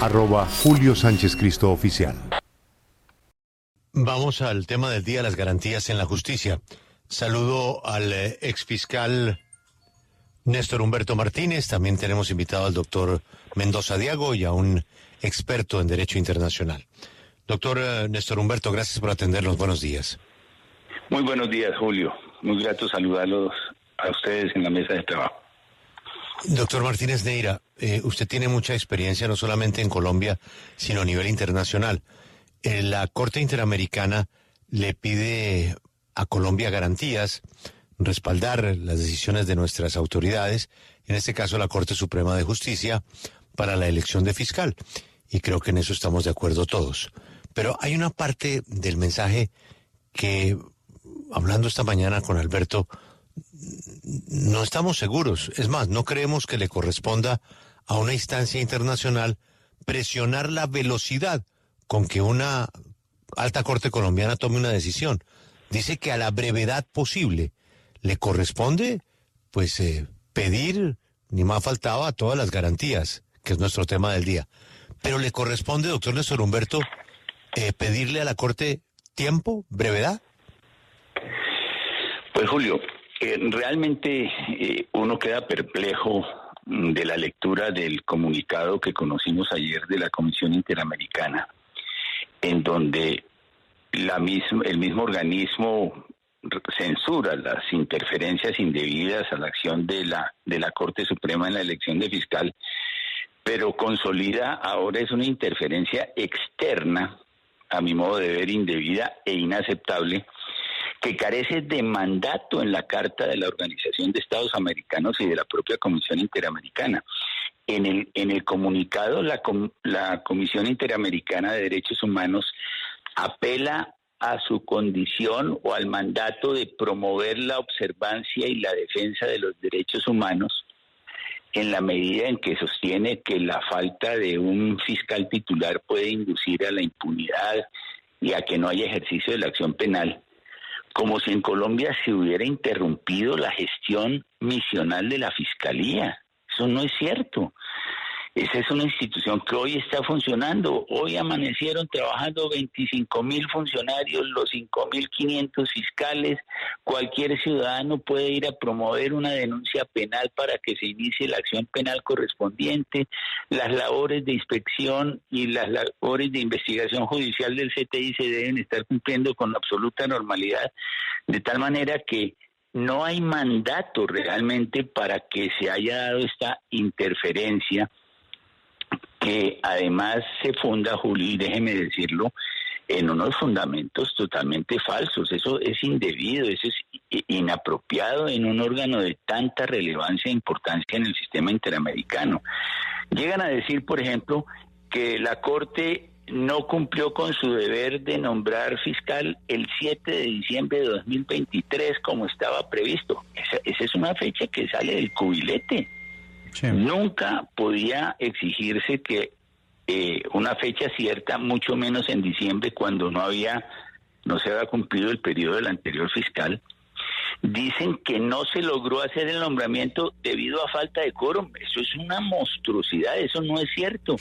arroba Julio Sánchez Cristo Oficial. Vamos al tema del día, las garantías en la justicia. Saludo al eh, exfiscal Néstor Humberto Martínez. También tenemos invitado al doctor Mendoza Diago y a un experto en Derecho Internacional. Doctor eh, Néstor Humberto, gracias por atendernos. Buenos días. Muy buenos días, Julio. Muy grato saludarlos a ustedes en la mesa de trabajo. Doctor Martínez Neira, eh, usted tiene mucha experiencia no solamente en Colombia, sino a nivel internacional. Eh, la Corte Interamericana le pide a Colombia garantías, respaldar las decisiones de nuestras autoridades, en este caso la Corte Suprema de Justicia, para la elección de fiscal. Y creo que en eso estamos de acuerdo todos. Pero hay una parte del mensaje que, hablando esta mañana con Alberto, no estamos seguros. Es más, no creemos que le corresponda a una instancia internacional presionar la velocidad con que una alta corte colombiana tome una decisión. Dice que a la brevedad posible le corresponde, pues, eh, pedir, ni más faltaba, todas las garantías, que es nuestro tema del día. Pero le corresponde, doctor Néstor Humberto, eh, pedirle a la corte tiempo, brevedad. Pues Julio, eh, realmente eh, uno queda perplejo de la lectura del comunicado que conocimos ayer de la Comisión Interamericana, en donde la el mismo organismo censura las interferencias indebidas a la acción de la, de la Corte Suprema en la elección de fiscal, pero consolida ahora es una interferencia externa, a mi modo de ver, indebida e inaceptable, que carece de mandato en la Carta de la Organización de Estados Americanos y de la propia Comisión Interamericana. En el, comunicado, la Comisión Interamericana de Derechos Humanos apela a su condición o al mandato de promover la observancia y la defensa de los derechos humanos en la medida en que sostiene que la falta de un fiscal titular puede inducir a la impunidad y a que no haya ejercicio de la acción penal como si en Colombia se hubiera interrumpido la gestión misional de la Fiscalía. Eso no es cierto. Esa es una institución que hoy está funcionando. Hoy amanecieron trabajando 25 mil funcionarios, los 5 mil 500 fiscales. Cualquier ciudadano puede ir a promover una denuncia penal para que se inicie la acción penal correspondiente. Las labores de inspección y las labores de investigación judicial del CTI se deben estar cumpliendo con absoluta normalidad, de tal manera que no hay mandato realmente para que se haya dado esta interferencia que además se funda, Juli, déjeme decirlo, en unos fundamentos totalmente falsos. Eso es indebido, eso es inapropiado en un órgano de tanta relevancia e importancia en el sistema interamericano. Llegan a decir, por ejemplo, que la Corte no cumplió con su deber de nombrar fiscal el 7 de diciembre de 2023 como estaba previsto. Esa, esa es una fecha que sale del cubilete. Nunca podía exigirse que eh, una fecha cierta, mucho menos en diciembre, cuando no había, no se había cumplido el periodo del anterior fiscal. Dicen que no se logró hacer el nombramiento debido a falta de quórum. Eso es una monstruosidad, eso no es cierto.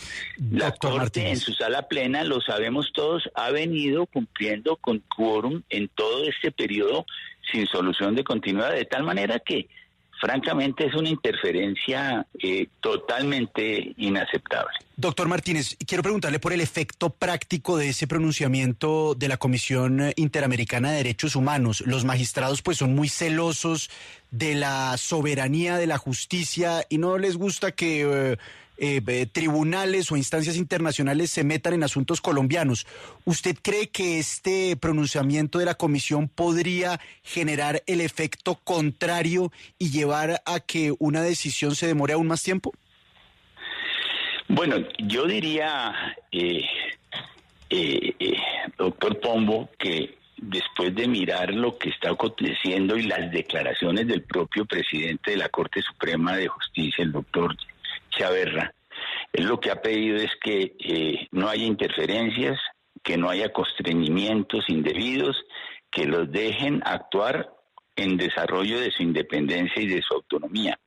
La Corte en su sala plena, lo sabemos todos, ha venido cumpliendo con quórum en todo este periodo sin solución de continuidad, de tal manera que francamente es una interferencia eh, totalmente inaceptable. Doctor Martínez, quiero preguntarle por el efecto práctico de ese pronunciamiento de la Comisión Interamericana de Derechos Humanos. Los magistrados pues son muy celosos de la soberanía de la justicia y no les gusta que eh, eh, tribunales o instancias internacionales se metan en asuntos colombianos. ¿Usted cree que este pronunciamiento de la comisión podría generar el efecto contrario y llevar a que una decisión se demore aún más tiempo? Bueno, yo diría, eh, eh, doctor Pombo, que después de mirar lo que está aconteciendo y las declaraciones del propio presidente de la Corte Suprema de Justicia, el doctor Chaverra, lo que ha pedido es que eh, no haya interferencias, que no haya constreñimientos indebidos, que los dejen actuar en desarrollo de su independencia y de su autonomía.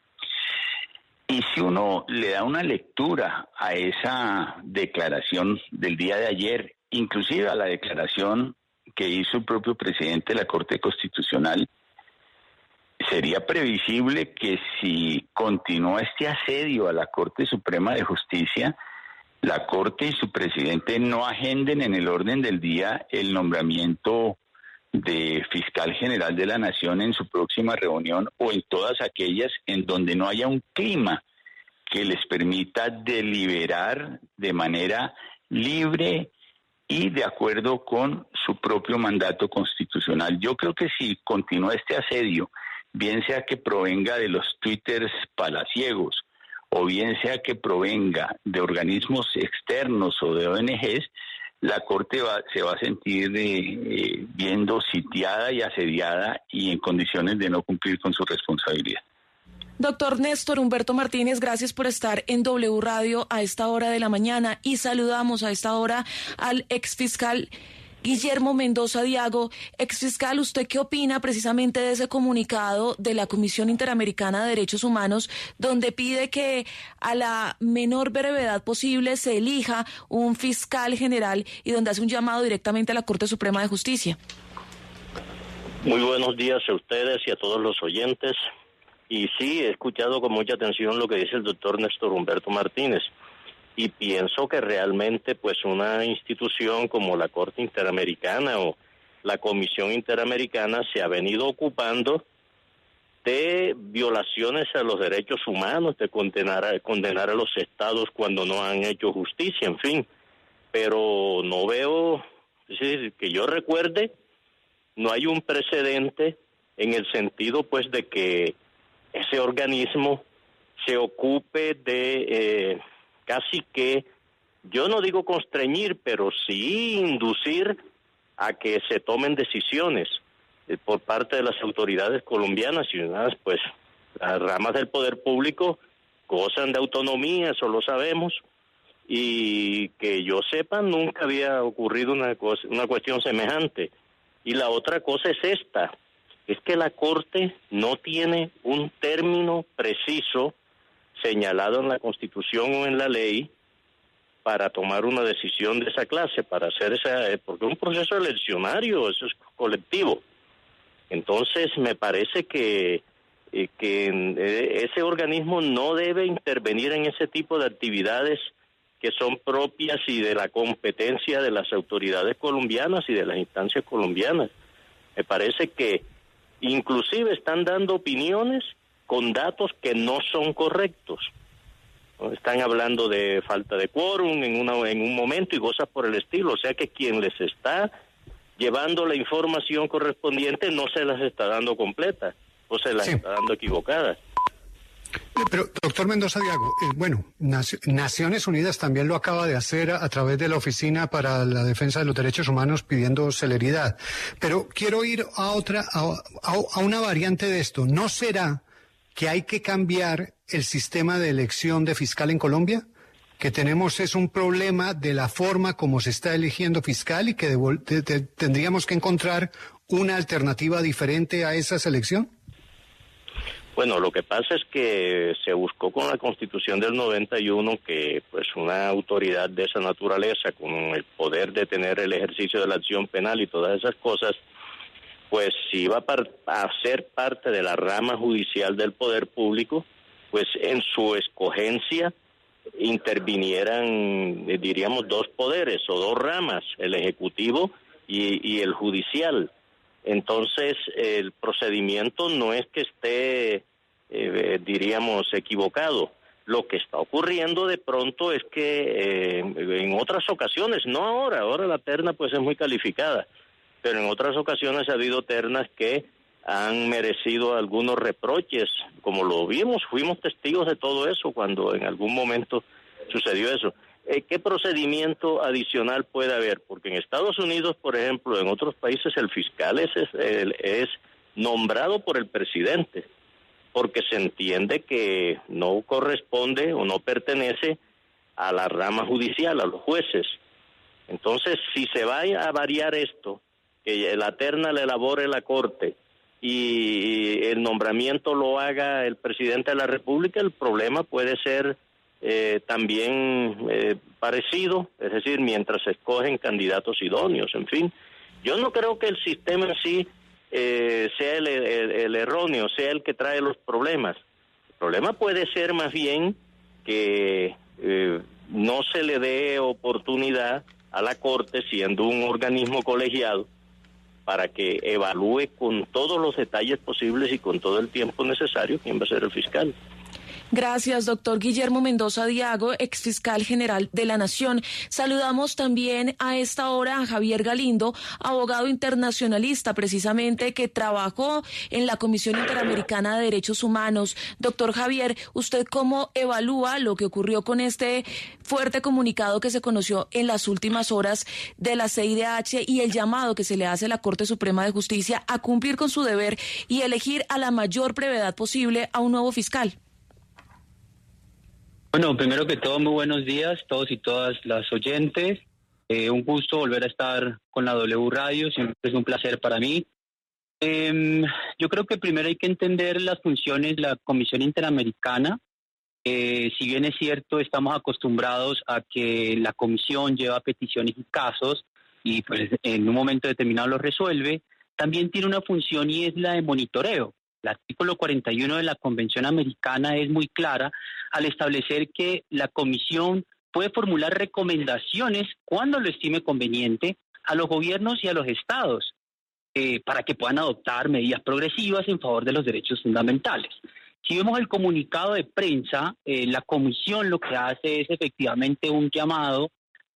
Y si uno le da una lectura a esa declaración del día de ayer, inclusive a la declaración que hizo el propio presidente de la Corte Constitucional, sería previsible que si continúa este asedio a la Corte Suprema de Justicia, la Corte y su presidente no agenden en el orden del día el nombramiento de fiscal general de la Nación en su próxima reunión o en todas aquellas en donde no haya un clima que les permita deliberar de manera libre y de acuerdo con su propio mandato constitucional. Yo creo que si continúa este asedio, bien sea que provenga de los twitters palaciegos o bien sea que provenga de organismos externos o de ONGs, la Corte va, se va a sentir eh, viendo sitiada y asediada y en condiciones de no cumplir con su responsabilidad. Doctor Néstor Humberto Martínez, gracias por estar en W Radio a esta hora de la mañana y saludamos a esta hora al exfiscal Guillermo Mendoza Diago, exfiscal, ¿usted qué opina precisamente de ese comunicado de la Comisión Interamericana de Derechos Humanos donde pide que a la menor brevedad posible se elija un fiscal general y donde hace un llamado directamente a la Corte Suprema de Justicia? Muy buenos días a ustedes y a todos los oyentes. Y sí, he escuchado con mucha atención lo que dice el doctor Néstor Humberto Martínez y pienso que realmente pues una institución como la Corte Interamericana o la Comisión Interamericana se ha venido ocupando de violaciones a los derechos humanos, de condenar a, condenar a los estados cuando no han hecho justicia, en fin. Pero no veo, es decir, que yo recuerde, no hay un precedente en el sentido pues de que ese organismo se ocupe de eh, casi que, yo no digo constreñir, pero sí inducir a que se tomen decisiones eh, por parte de las autoridades colombianas y unas, pues las ramas del poder público gozan de autonomía, eso lo sabemos, y que yo sepa nunca había ocurrido una, cosa, una cuestión semejante. Y la otra cosa es esta, es que la Corte no tiene un término preciso señalado en la Constitución o en la ley para tomar una decisión de esa clase, para hacer esa, eh, porque es un proceso eleccionario, eso es colectivo. Entonces, me parece que, eh, que eh, ese organismo no debe intervenir en ese tipo de actividades que son propias y de la competencia de las autoridades colombianas y de las instancias colombianas. Me parece que inclusive están dando opiniones con datos que no son correctos. Están hablando de falta de quórum en, una, en un momento y cosas por el estilo. O sea que quien les está llevando la información correspondiente no se las está dando completa o se las está dando equivocadas. Pero, doctor Mendoza Diago, eh, bueno, Naciones Unidas también lo acaba de hacer a, través de la Oficina para la Defensa de los Derechos Humanos pidiendo celeridad. Pero quiero ir a otra, a una variante de esto. ¿No será que hay que cambiar el sistema de elección de fiscal en Colombia? Que tenemos es un problema de la forma como se está eligiendo fiscal y que tendríamos que encontrar una alternativa diferente a esa selección? Bueno, lo que pasa es que se buscó con la Constitución del 91 que pues una autoridad de esa naturaleza con el poder de tener el ejercicio de la acción penal y todas esas cosas pues si iba a ser parte de la rama judicial del poder público, pues en su escogencia intervinieran, eh, diríamos, dos poderes o dos ramas, el ejecutivo y, el judicial. Entonces, el procedimiento no es que esté, eh, diríamos, equivocado. Lo que está ocurriendo de pronto es que eh, en otras ocasiones, no ahora, ahora la terna pues es muy calificada, pero en otras ocasiones ha habido ternas que han merecido algunos reproches, como lo vimos, fuimos testigos de todo eso cuando en algún momento sucedió eso. Eh, ¿Qué procedimiento adicional puede haber? Porque en Estados Unidos, por ejemplo, en otros países el fiscal es, es nombrado por el presidente, porque se entiende que no corresponde o no pertenece a la rama judicial, a los jueces. Entonces, si se va a variar esto, que la terna la elabore la Corte y el nombramiento lo haga el presidente de la República, el problema puede ser eh, también eh, parecido, es decir, mientras se escogen candidatos idóneos, en fin. Yo no creo que el sistema en sí eh, sea el, erróneo, sea el que trae los problemas. El problema puede ser más bien que no se le dé oportunidad a la Corte, siendo un organismo colegiado, para que evalúe con todos los detalles posibles y con todo el tiempo necesario quién va a ser el fiscal. Gracias, doctor Guillermo Mendoza Diago, ex fiscal general de la Nación. Saludamos también a esta hora a Javier Galindo, abogado internacionalista, precisamente que trabajó en la Comisión Interamericana de Derechos Humanos. Doctor Javier, ¿usted cómo evalúa lo que ocurrió con este fuerte comunicado que se conoció en las últimas horas de la CIDH y el llamado que se le hace a la Corte Suprema de Justicia a cumplir con su deber y elegir a la mayor brevedad posible a un nuevo fiscal? Bueno, primero que todo, muy buenos días todos y todas las oyentes. Eh, un gusto volver a estar con la W Radio, siempre es un placer para mí. Em, yo creo que primero hay que entender las funciones de la Comisión Interamericana. Eh, si bien es cierto, estamos acostumbrados a que la Comisión lleva peticiones y casos y pues en un momento determinado los resuelve, también tiene una función y es la de monitoreo. El artículo 41 de la Convención Americana es muy clara al establecer que la Comisión puede formular recomendaciones cuando lo estime conveniente a los gobiernos y a los estados eh, para que puedan adoptar medidas progresivas en favor de los derechos fundamentales. Si vemos el comunicado de prensa, eh, la comisión lo que hace es efectivamente un llamado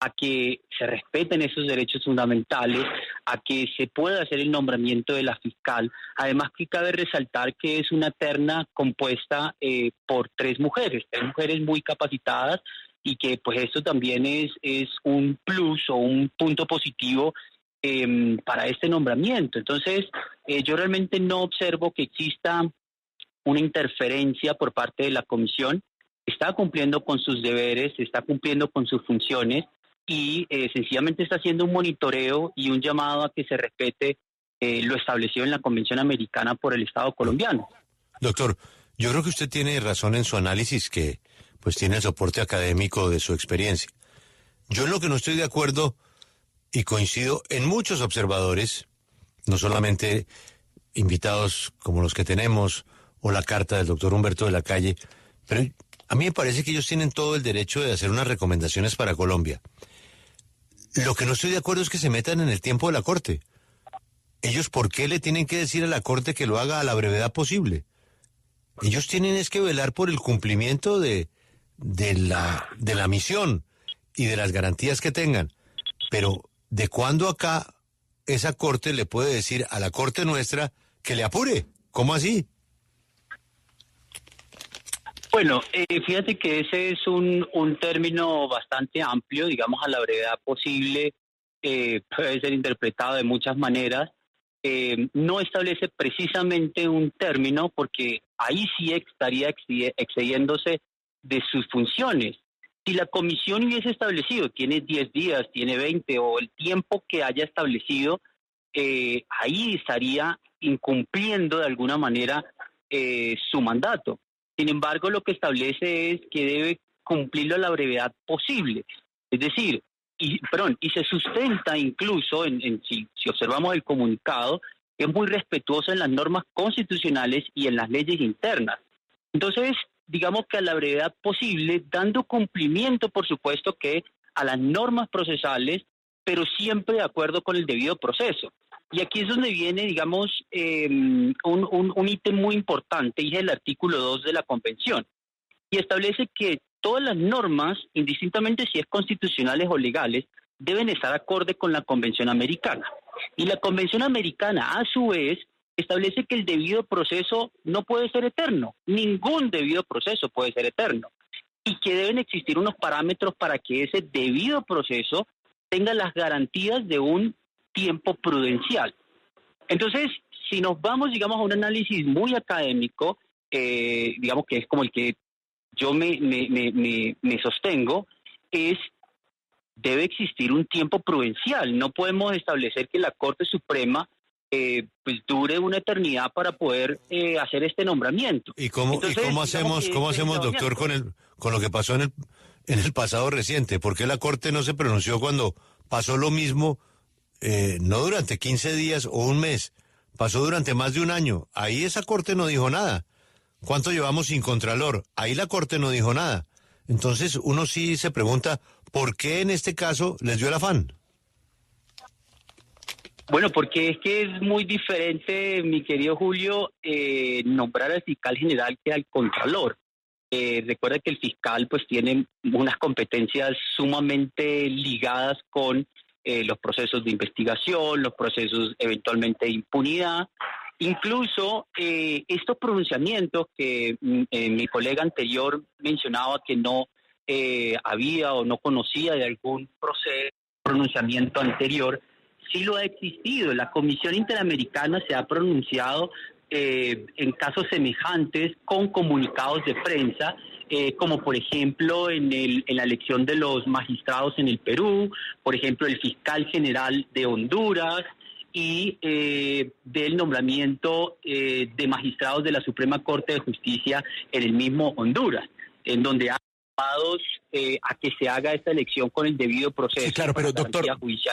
a que se respeten esos derechos fundamentales, a que se pueda hacer el nombramiento de la fiscal. Además que cabe resaltar que es una terna compuesta eh, por tres mujeres, tres mujeres muy capacitadas y que pues esto también es, es un plus o un punto positivo em, para este nombramiento. Entonces, eh, yo realmente no observo que exista una interferencia por parte de la comisión. Está cumpliendo con sus deberes, está cumpliendo con sus funciones y eh, sencillamente está haciendo un monitoreo y un llamado a que se respete eh, lo establecido en la Convención Americana por el Estado colombiano. Doctor, yo creo que usted tiene razón en su análisis que pues tiene el soporte académico de su experiencia. Yo en lo que no estoy de acuerdo y coincido en muchos observadores, no solamente invitados como los que tenemos o la carta del doctor Humberto de la Calle, pero a mí me parece que ellos tienen todo el derecho de hacer unas recomendaciones para Colombia. Lo que no estoy de acuerdo es que se metan en el tiempo de la Corte. Ellos, ¿por qué le tienen que decir a la Corte que lo haga a la brevedad posible? Ellos tienen es que velar por el cumplimiento de, de, la, de la misión y de las garantías que tengan. Pero, ¿de cuándo acá esa Corte le puede decir a la Corte nuestra que le apure? ¿Cómo así? Bueno, eh, fíjate que ese es un, un, término bastante amplio, digamos a la brevedad posible, eh, puede ser interpretado de muchas maneras. Eh, no establece precisamente un término porque ahí sí estaría excediéndose de sus funciones. Si la comisión hubiese establecido, tiene 10 días, tiene 20 o el tiempo que haya establecido, ahí estaría incumpliendo de alguna manera su mandato. Sin embargo, lo que establece es que debe cumplirlo a la brevedad posible. Es decir, y, perdón, y se sustenta incluso, en, si, observamos el comunicado, es muy respetuoso en las normas constitucionales y en las leyes internas. Entonces, digamos que a la brevedad posible, dando cumplimiento, por supuesto, que a las normas procesales, pero siempre de acuerdo con el debido proceso. Y aquí es donde viene, digamos, em, un, ítem muy importante, y es el artículo 2 de la Convención. Y establece que todas las normas, indistintamente si es constitucionales o legales, deben estar acorde con la Convención Americana. Y la Convención Americana, a su vez, establece que el debido proceso no puede ser eterno. Ningún debido proceso puede ser eterno. Y que deben existir unos parámetros para que ese debido proceso tenga las garantías de un tiempo prudencial. Entonces, si nos vamos, digamos, a un análisis muy académico, eh, digamos que es como el que yo me, me, sostengo, es debe existir un tiempo prudencial. No podemos establecer que la Corte Suprema eh, pues dure una eternidad para poder eh, hacer este nombramiento. ¿Y cómo, ¿y cómo hacemos, cómo hacemos doctor, con, el, con lo que pasó en el, en el pasado reciente? ¿Por qué la Corte no se pronunció cuando pasó lo mismo, eh, no durante 15 días o un mes, pasó durante más de un año? Ahí esa Corte no dijo nada. ¿Cuánto llevamos sin Contralor? Ahí la Corte no dijo nada. Entonces uno sí se pregunta, ¿por qué en este caso les dio el afán? Bueno, porque es que es muy diferente, mi querido Julio, eh, nombrar al fiscal general que al contralor. Eh, recuerda que el fiscal pues tiene unas competencias sumamente ligadas con eh, los procesos de investigación, los procesos eventualmente de impunidad. Incluso estos pronunciamientos que mm, mi colega anterior mencionaba que no había o no conocía de algún proceso, pronunciamiento anterior, sí lo ha existido. La Comisión Interamericana se ha pronunciado eh, en casos semejantes con comunicados de prensa, eh, como por ejemplo en, el, en la elección de los magistrados en el Perú, por ejemplo el fiscal general de Honduras y eh, del nombramiento de magistrados de la Suprema Corte de Justicia en el mismo Honduras, en donde eh, a que se haga esta elección con el debido proceso. Sí, claro, pero doctor,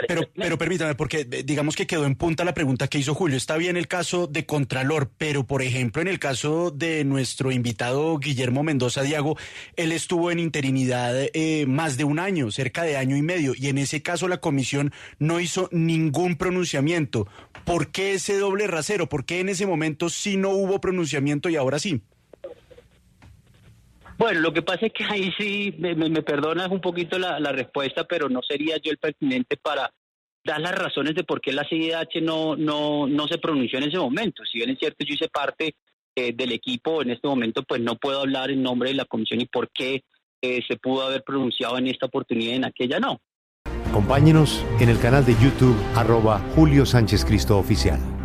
pero, pero permítame, porque eh, digamos que quedó en punta la pregunta que hizo Julio. Está bien el caso de Contralor, pero por ejemplo, en el caso de nuestro invitado Guillermo Mendoza Diago, él estuvo en interinidad eh, más de un año, cerca de año y medio, y en ese caso la comisión no hizo ningún pronunciamiento. ¿Por qué ese doble rasero? ¿Por qué en ese momento sí no hubo pronunciamiento y ahora sí? Bueno, lo que pasa es que ahí sí, me, perdonas un poquito la, respuesta, pero no sería yo el pertinente para dar las razones de por qué la CIDH no, no, no se pronunció en ese momento. Si bien es cierto, yo hice parte eh, del equipo en este momento, pues no puedo hablar en nombre de la comisión y por qué eh, se pudo haber pronunciado en esta oportunidad y en aquella no. Acompáñenos en el canal de YouTube arroba Julio Sánchez Cristo Oficial.